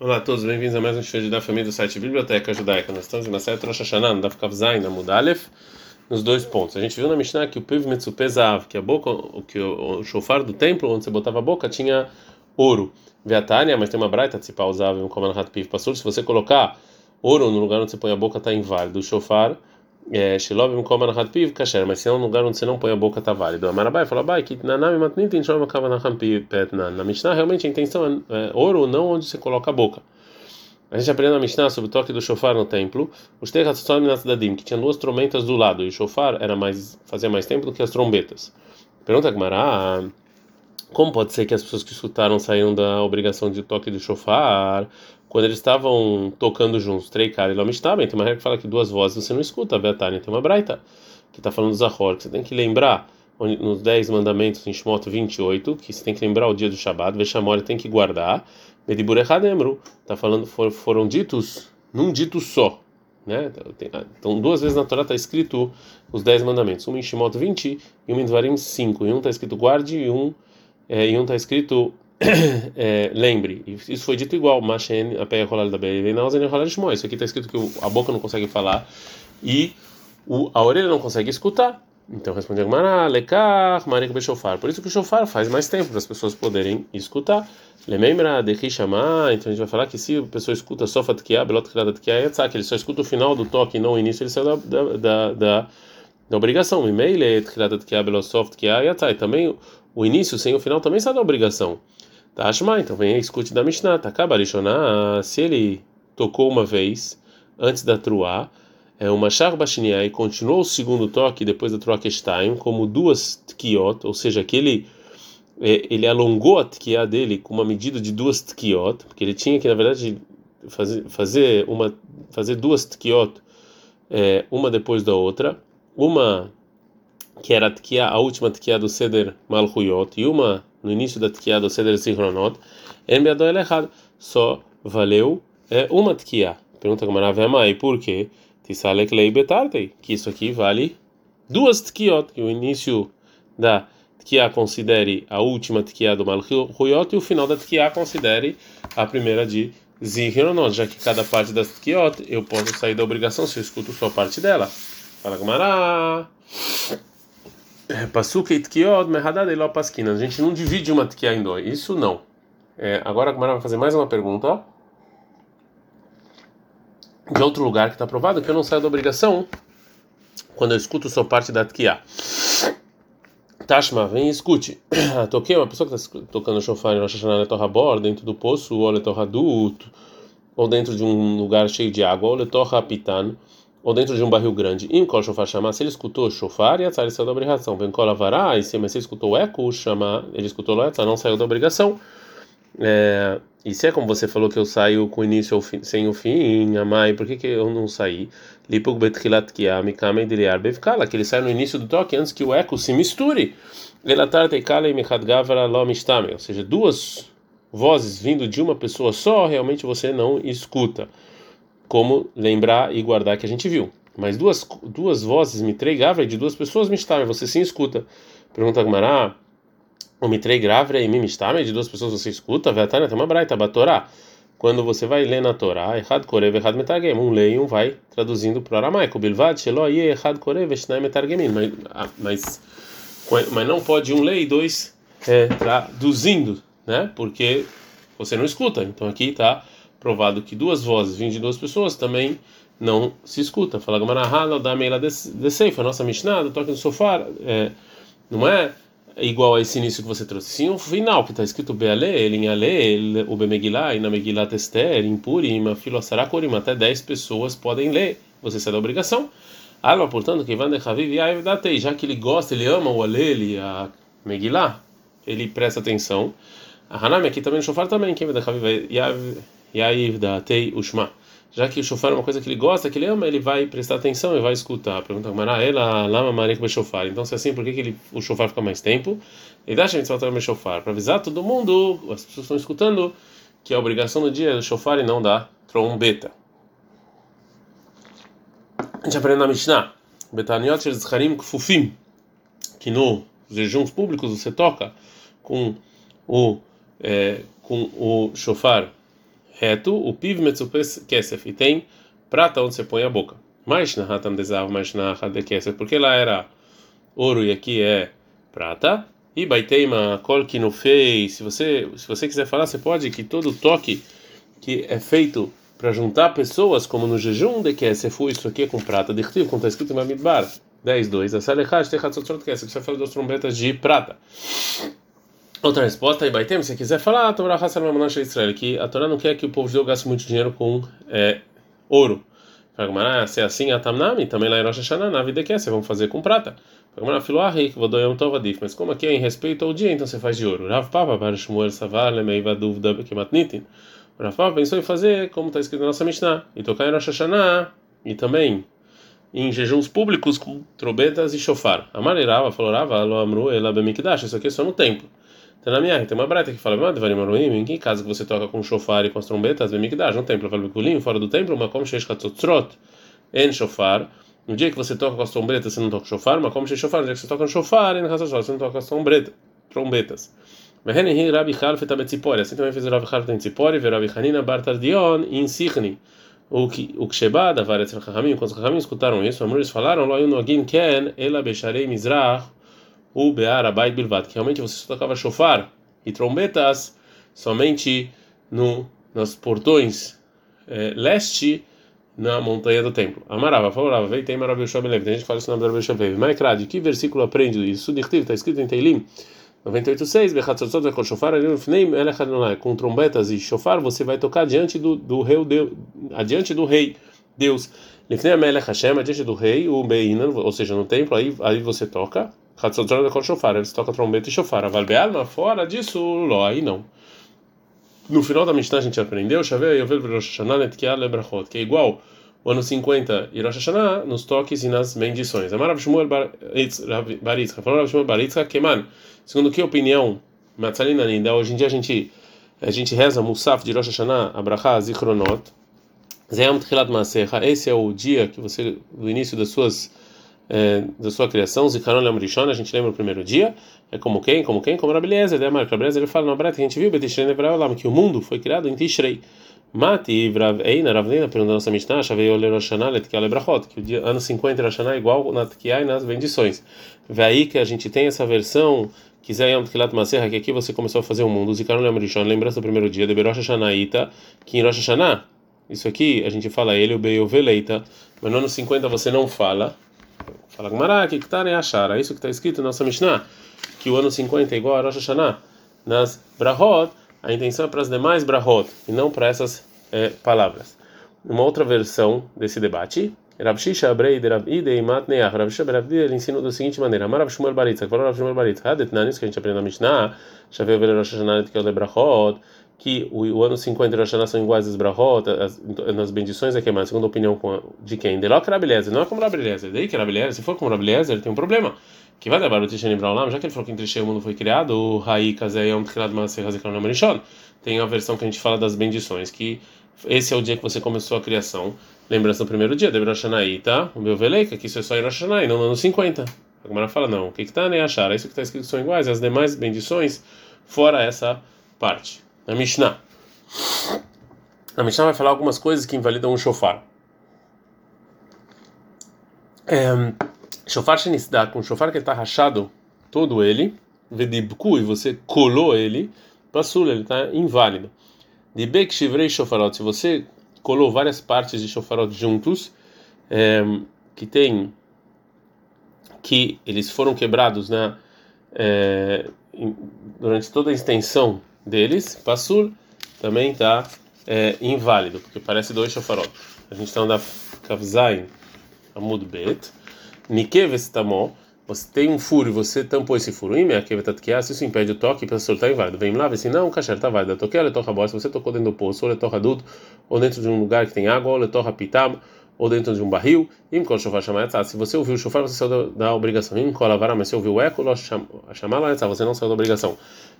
Olá a todos, bem-vindos a mais um show da família do site Biblioteca Judaica. Nós estamos na série Rosh Hashanah, no Daf Kavzain, na Mudalef, nos dois pontos. A gente viu na Mishnah que o Piv Metzupezav, que a boca, que o, shofar do templo onde você botava a boca tinha ouro. Veatania, mas tem uma braita usável um comando Piv Passur. Se você colocar ouro no lugar onde você põe a boca, está inválido. O shofar Shilov um Koman Piv Kasher, mas se é um lugar onde você não põe a boca, está válido. Amarabai fala, bai, que na Nami Matnitin Shom Kavan Piv. Na Mishnah, realmente a intenção é, ouro, não onde você coloca a boca. A gente aprende na Mishnah sobre o toque do shofar no templo. Os Techatzom Dadim, que tinha duas trombetas do lado, e o shofar era mais, fazia mais tempo do que as trombetas. Pergunta a Gemara, como pode ser que as pessoas que escutaram saíram da obrigação de toque do shofar quando eles estavam tocando juntos? Caras e Lomishtabem, tem uma regra que fala que duas vozes você não escuta, a Betânia tem uma braita que está falando do Zahor, que você tem que lembrar nos 10 mandamentos em Shmot 28, que você tem que lembrar o dia do Shabbat, Veshamor tem que guardar, Medibur Echademru, está falando, for, foram ditos num dito só, né? Então, duas vezes na Torá está escrito os 10 mandamentos, um em Shemot 20 e um em Dvarim 5, e um está escrito guarde e um é, e um está escrito é, lembre. E isso foi dito igual, Machen, a pé da Isso aqui está escrito que a boca não consegue falar e o, a orelha não consegue escutar. Então responde Lekar, Marik Bechofar. Por isso que o shofar faz mais tempo para as pessoas poderem escutar. Lemembra de Kishamá, então a gente vai falar que se a pessoa escuta só Fatkiá, Belot Yatzak, ele só escuta o final do toque e não o início, ele sai da, da, da, da, da obrigação. Yatzak. Também o início sem o final também sai da obrigação. Tá, Ashma, então vem aí, escute da Mishnah, tá, Kabarishoná, se ele tocou uma vez antes da Truá, é uma Sharbashniá e continuou o segundo toque depois da Troakestein como duas tkiot, ou seja, que ele, é, ele alongou a tkiá dele com uma medida de duas tkiot, porque ele tinha que, na verdade, fazer, fazer, uma, fazer duas tkiot, é, uma depois da outra, uma que era a, tkiá, a última tkiá do Seder Malchuyot e uma no início da tkiá do Seder Sichronot, em errado, só valeu é, uma tkiá. Pergunta como era, e por quê? Tisalek betartei, que isso aqui vale duas tkiot, que o início da tkiá considere a última tkiá do malchuyot e o final da tkiá considere a primeira de zichronot, já que cada parte das tkiot eu posso sair da obrigação se eu escuto só parte dela. Fala Gamara. Pasuk e tkiot mehadad elo paskina. A gente não divide uma tkiá em dois. Isso não. É, agora a Gamara vai fazer mais uma pergunta de outro lugar que está provado que eu não saio da obrigação quando eu escuto só parte da Tkiá. Tashma, vem e escute. Toquei uma pessoa que está tocando shofar em Rosh Hashanah Letorra dentro do poço, ou Letorra Duto, ou dentro de um lugar cheio de água, ou Letorra Pitan, ou dentro de um barril grande. Em Kol Shofar chamar, se ele escutou shofar, e a saiu da obrigação. Vem Kol Avará, e se ele escutou eco, chamar, ele escutou Loetza, não saiu da obrigação. É, e se é como você falou que eu saio com o início fim, sem o fim, Amai, por que, que eu não saí? Lipug betchilat kiam kamei deliar bevkala, que ele sai no início do toque antes que o eco se misture. Elatar teikala e gavara lo mistame, ou seja, duas vozes vindo de uma pessoa só, realmente você não escuta. Como lembrar e guardar que a gente viu. Mas duas, duas vozes, mitrei gavra, de duas pessoas mistame, você sim escuta. Pergunta Gmará. O mitrei gravre e mimistame, de duas pessoas você escuta, vetana tem uma braita, batorá. Quando você vai ler na Torá, errad korev, errad metargem, um lei e um vai traduzindo para o aramaico. Bilvad, shelo, ye, errad korev, shnai metargemin. Mas, mas não pode um lei e dois é, traduzindo, né? Porque você não escuta. Então aqui está provado que duas vozes vindo de duas pessoas também não se escuta. Fala Gamarahana, da meila de Seifa, nossa Mishnah, do toque do sofá, é, não é igual a esse início que você trouxe. Sim, o final, que está escrito Beale, ele em Ale, o Bemegilá, e na Megilá Tester, em Purim, Filosarakorim, até 10 pessoas podem ler. Você sai da obrigação. Alma, portanto, que vai Datei, já que ele gosta, ele ama o Ale, a Megilá, ele presta atenção. A Hanami aqui também no Shofar também, quem vai Yav Datei Ushma já que o shofar é uma coisa que ele gosta, que ele ama, ele vai prestar atenção e vai escutar. Pergunta Mará, ela lama marek shofar. Então, se é assim, por que, que ele, o shofar fica mais tempo? E dá a gente soltar shofar para avisar todo mundo, as pessoas estão escutando, que a obrigação do dia é do shofar e não da trombeta. A gente aprende na Mishnah, Betaniot Zcharim Kfufim, que nos jejuns públicos você toca com o, é, com o shofar reto, o piv metzupes kesef, e tem prata onde você põe a boca. Mais na hatam desav, mais na de kesef, porque lá era ouro e aqui é prata. E baiteima kol que não fez, se você se você quiser falar, você pode que todo toque que é feito para juntar pessoas, como no jejum de kesef, isso aqui é com prata, de como está escrito em Bamidbar 10.2, a salechad techatzotzot kesef, você fala das trombetas de prata. Outra resposta aí, Baitem, se quiser falar, a Torá Hassar Mamanasha Israel, que a Torá não quer que o povo judeu gaste muito dinheiro com é, ouro. Fala, se é assim, a Tamnami, também lá em Rosh Hashanah, na vida que é, vamos fazer com prata. Fala, ah, vou doer um tovadif, mas como aqui é em respeito ao dia, então você faz de ouro. Rav Papa, para Shmuel Savar, lemeiva dúvida que matnitin. Rav Papa pensou em fazer como está escrito na nossa Mishnah, e tocar em Rosh Hashanah, e também em jejuns públicos com trombetas e Marirava falou, Rava, lo amru, ela bemikdash, isso aqui é só no templo. Tem na minha tem uma breta que fala, em que caso que você toca com shofar e com as trombetas, vem dar no templo, fora do templo, mas como sheish katzotzrot en shofar, no dia que você toca com as trombetas, você não toca shofar, mas como sheish shofar, no dia que você toca com shofar, en hatzot, você não toca com as trombetas. Meheni Rabi Half Tabetzipori, assim também fez o Rabi Half em Tzipori, ver Rabi Hanina Bartardion em Sichni. O que o que Sheba da Varetz Chachamim, quando os Chachamim escutaram isso, eles falaram, Lo Yun Nogin Ken, Ela Becharei Mizrach, o Bear Abai Bilvat, que realmente você só tocava chofar e trombetas somente no, nos portões é, leste na montanha do templo. Amarava, falava, veio tem maravilhoso Tem gente que fala no nome da Belev. Maikrad, que versículo aprende isso? Está escrito em Teilim 98.6, Bechatzotzot Vekol Shofar, com trombetas e shofar, você vai tocar diante do, do rei, Deus, adiante do rei Deus. Lifnei Amelech Hashem, adiante do rei, o Beinan, ou seja, no templo, aí, aí você toca. Hatzotzot Vekol Shofar, eles tocam trombeta e shofar. Aval Bealma, fora disso, lo, aí não. No final da Mishnah a gente aprendeu, Shavei Yovel Rosh Hashanah Netkiah Lebrachot, que é igual o ano 50 e Rosh Hashanah nos toques e nas bendições. Amarav Shmuel Baritzka, falou Rav Shmuel Baritzka, que, mano, segundo que opinião, Matzalina ainda, hoje em dia a gente, a gente reza Musaf de Rosh Hashanah, Abraha Zichronot, Zeyam Tchilat Masecha, esse é o dia que você, do início das suas é, da sua criação, Zikaron Lamrishon, a gente lembra o primeiro dia, é como quem? Como quem? Como Rabeliezer, né? Marco Rabeliezer, ele fala na Breta a gente viu, Betishrei Nevraolam, que o mundo foi criado em Tishrei. Mati Vrav Eina Ravneina perguntou nossa Mishnah, Shavei Ole Roshaná Letkiah Lebrachot, que o dia, ano 50 Roshaná é igual na Tkiah e nas bendições. Vê aí que a gente tem essa versão, quiser Yom Tkilat Maserha, que aqui você começou a fazer o mundo, Zikaron Lamrishon, lembrança do primeiro dia, de Berosh Hashanah Ita, que em Rosh isso aqui a gente fala ele, o Beio Veleita, mas no ano 50 você não fala, Fala Gmará, que está em Achar, é isso que está escrito na nossa Mishnah, que o ano 50 é igual a Rosh Hashanah. Nas Brahot, a intenção é para as demais Brahot, e não para essas é, palavras. Uma outra versão desse debate, Rav Shisha Abrei de Rav Ide e Matneach, Rav Shisha Rav ele ensina da seguinte maneira, Amar Rav Shmuel Baritza, que falou Rav Shmuel Baritza, Hadet Nanis, que a gente aprende na Mishnah, Shaveu Vele Rosh Hashanah, que é o de Brahot, que o, o ano 50 e Rosh Hashanah são iguais às Brahot, as, nas bendições é que é segundo a opinião de quem? De Lok Rabeliezer, não é como Rabeliezer, daí que Rabeliezer, se for como Rabeliezer, ele tem um problema. Que vai levar o Tishani Braulam, já que ele falou que em Trishei o mundo foi criado, o Raí Kazeyam Tchilad Maaseh Hazekron Amarishon, tem a versão que a gente fala das bendições, que esse é o dia que você começou a criação, lembrança do primeiro dia, de Rosh tá? O meu Veleika, que isso é só em Rosh não no ano 50. A fala, não, o que está nem achar? Isso que está escrito são iguais, as demais bendições, fora essa parte na Mishnah. A Mishnah vai falar algumas coisas que invalidam o shofar. É, shofar shenisdá, com o shofar que está rachado todo ele, vedibku, e você colou ele, passula, ele está inválido. De bek shivrei shofarot, se você colou várias partes de shofarot juntos, é, que tem que eles foram quebrados na, né, é, durante toda a extensão deles, Passul também está é, inválido, porque parece dois shofarot. A gente está na Kavzain Amud Bet, Nikevestamó, você tem um furo e você tampou esse furo, se isso impede o toque, para soltar inválido. Vem lá, vê se não, kasher está válido. Toquei a toca bosta, você tocou dentro do poço, ou letorra adulto, ou dentro de um lugar que tem água, ou letorra pitam, ou dentro de um barril. Se você ouviu o shofar, você saiu da, obrigação. Mas se ouviu o eco, você não saiu da obrigação.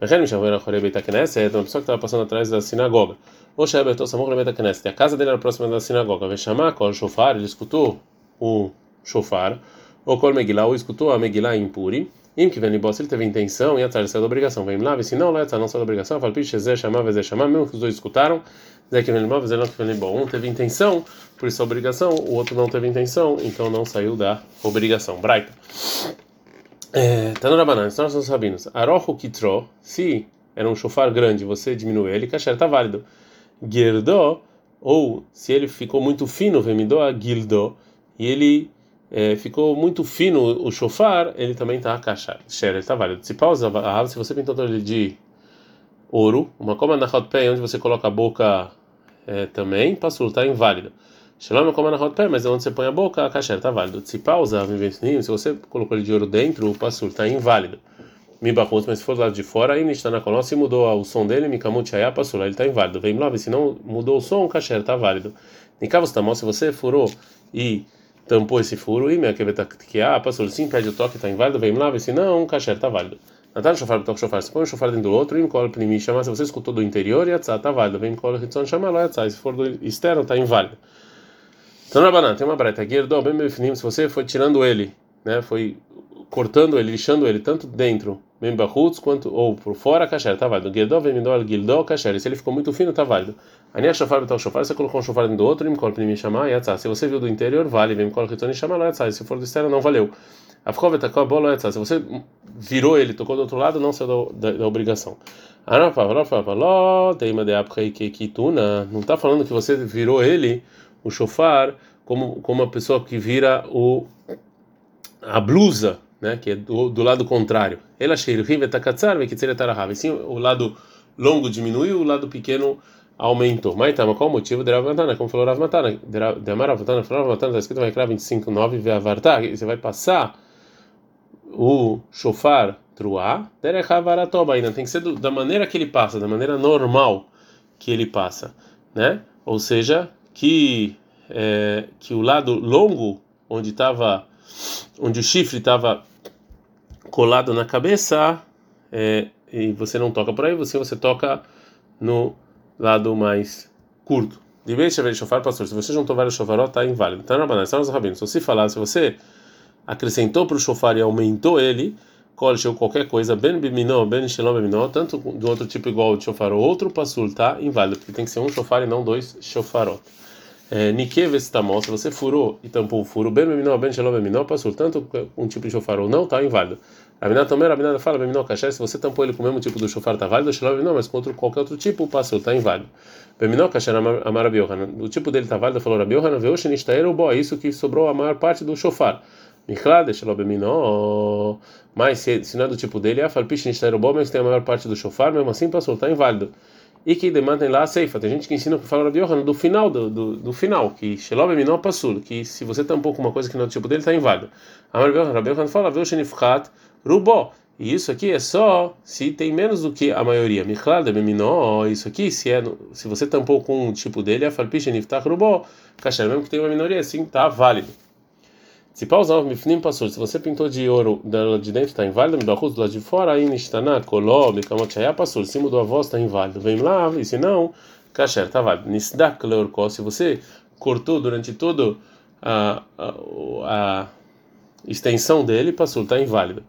Então, uma pessoa que estava passando atrás da sinagoga. O a casa dele era próxima da sinagoga. Vai chamar o ele escutou o shofar. O kol ou escutou a megillah impuri. Im que vem ele teve intenção e atrás saiu da obrigação. Vem lá, se não, lá não saiu da obrigação. Fala, piche, zé chamar, zé chamar, mesmo que os dois escutaram Zé que vem mal, Zé não que vem bom. Um teve intenção, por isso a obrigação, o outro não teve intenção, então não saiu da obrigação. Braita. Tá no Rabanan, nós somos sabinos. Arohu kitro, se era um chofar grande, você diminui ele, kasher tá válido. Girdó, ou se ele ficou muito fino, vemidó a gildó, e ele é, ficou muito fino o chofar, ele também tá kasher, ele está válido. Se pausa, se você pintou ele de ouro, uma coma na pé onde você coloca a boca é, também, passou, está inválido. Shalom é como na pé, mas é onde você põe a boca, a kasher está válido. Se pausa, se você colocou ele de ouro dentro, o passur está inválido. Mibahut, mas se for do lado de fora, aí está na coluna, se mudou o som dele, Mikamut Chaya passou ele está inválido. Vem lá, se não mudou o som, o kasher está válido. Nikavos Tamó, se você furou e tampou esse furo, e minha quebetakiá, passou sim, pede o toque, está inválido. Vem lá, se não, o kasher está válido. Natal shofar toca shofar, se põe o shofar dentro do outro, e cola primi chama, se você escutou do interior, e está válido. Vem cola hitzon chama lá, se for do externo, está inválido. Então, Rabanan, tem uma breta, Gerdó, bem se você foi tirando ele, né, foi cortando ele, lixando ele, tanto dentro, bem barruts, quanto, ou por fora, kasher, tá válido. Gerdó, vem midol, gildó, kasher, se ele ficou muito fino, tá válido. Ania shofar, betal shofar, você colocou um shofar dentro do outro, colo primi chamar, e se você viu do interior, vale, vem cola hitzon chama lá, se for do externo, não valeu. A a bola Se você virou ele, tocou do outro lado, não saiu da, da, da obrigação. Não está falando que você virou ele, o chofar, como, como uma pessoa que vira o, a blusa, né, que é do, do lado contrário. Ela Sim, o lado longo diminuiu, o lado pequeno aumentou. Mas tá, mas qual o motivo de Rav Matana? Como falou Rav Matana, de Amar Rav Matana, falou Rav Matana, está escrito vai 25:9 Ve'avartar, você vai passar o shofar truá, derechavaratóba ainda tem que ser do, da maneira que ele passa, da maneira normal que ele passa, né? Ou seja, que é, que o lado longo onde estava onde o chifre estava colado na cabeça é, e você não toca por aí, você você toca no lado mais curto. De vez em shofar pastor, se você juntou vários shofarot, está inválido. Tá na banana, está nos rabinos. Se você falar, se você acrescentou para o shofar e aumentou ele, colcheu qualquer coisa, ben biminó, ben shalom biminó, tanto do outro tipo igual de shofar ou outro passul, tá inválido, porque tem que ser um shofar e não dois shofarot. É, Nike vestamol, se você furou e tampou o furo, ben biminó, ben shalom biminó, passul, tanto um tipo de shofar ou não, tá inválido. Rabinah também, Rabinah fala, biminó kasher, se você tampou ele com o mesmo tipo do shofar, tá válido, shalom biminó, mas com outro, qualquer outro tipo, passul, tá inválido. Biminó kasher, amar Rabi o tipo dele tá válido, falou Rabi Yohanan, veio shenishtaer, bo, é isso que sobrou a maior parte do shofar. Mas se, se não é do tipo dele, a falpish bom, mas tem a maior parte do shofar, mesmo assim para soltar inválido. E que demandem lá a ceifa. Tem gente que ensina que fala Rabi do final do, do, do final, que Shelob Minó passul, que se você tampou com uma coisa que não é do tipo dele, está inválido. A Rabi Yohanan fala, viu Shenifchat Rubó. E isso aqui é só se tem menos do que a maioria. Michlad Beminó, isso aqui, se, é, se você tampou com um tipo dele, a falpish Niftar Rubó, kasher, mesmo que tem uma minoria, assim, tá válido. Se pausar mifnim passou, se você pintou de ouro dela de dentro está inválido, me do lado de fora, aí nishtaná, koló, mekamot shaya passou, se mudou a voz está inválido, vem lá, e se não, kasher está válido. Nisdak leorkó, se você cortou durante todo a, a, a extensão dele, passou, está inválido.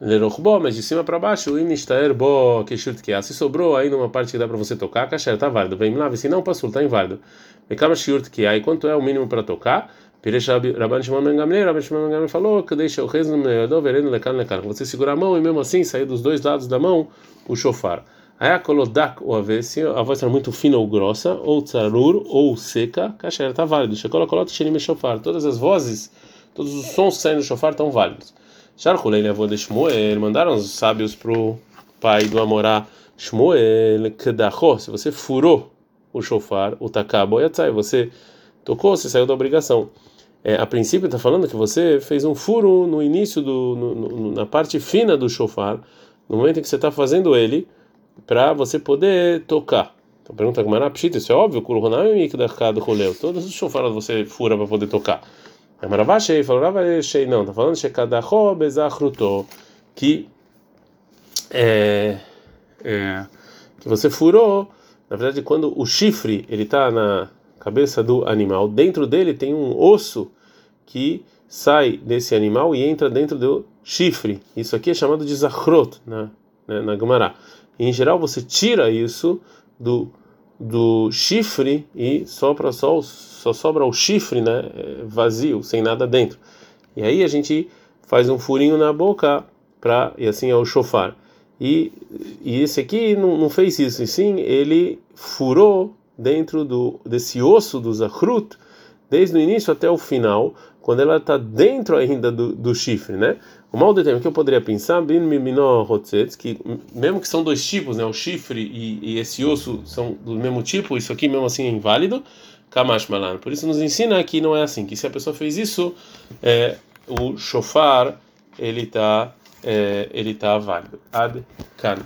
Lerochbo, mas de cima para baixo, imishtaer bo keshut que se sobrou aí numa parte que dá para você tocar, kasher está válido. Vem lá, se não, passou, está inválido. Mekama shiurt que aí, quanto é o mínimo para tocar? Piresh Rabban Shimon Ben Gamliel, Rabban Shimon Ben Gamliel falou que deixa o rezo no meio vereno lecan lecan. Você segura a mão e mesmo assim sair dos dois lados da mão o shofar. Aí a kolodak ou a a voz era muito fina ou grossa, ou tsarur ou seca, kasher está válido. Shekola kolot shenim shofar. Todas as vozes, todos os sons que saem do shofar estão válidos. Sharkulei avô de Shmuel, mandaram os sábios pro pai do Amorá. Shmuel, kedacho, se você furou o shofar, o takabo, você tocou, você saiu da obrigação. É, a princípio está falando que você fez um furo no início do no, no, na parte fina do shofar, no momento em que você está fazendo ele, para você poder tocar. Então pergunta como era isso é óbvio, todos os shofaros você fura para poder tocar. A Maravashei falou, Maravashei não, está falando shekadacho bezachruto, que é, é, que você furou, na verdade quando o chifre ele está na cabeça do animal. Dentro dele tem um osso que sai desse animal e entra dentro do chifre. Isso aqui é chamado de zachrot na, na, na Gemara. Em geral, você tira isso do do chifre e sopra só, só sobra o chifre, né, vazio, sem nada dentro. E aí a gente faz um furinho na boca para e assim é o chofar. E, e esse aqui não, não fez isso, e sim ele furou dentro do desse osso do zachrut, desde o início até o final, quando ela está dentro ainda do, do chifre, né? O mal determinado que eu poderia pensar, que mesmo que são dois tipos, né, o chifre e, e, esse osso são do mesmo tipo, isso aqui mesmo assim é inválido, kamash malan. Por isso nos ensina que não é assim, que se a pessoa fez isso, é, o shofar ele está é, ele tá válido. Ad kan.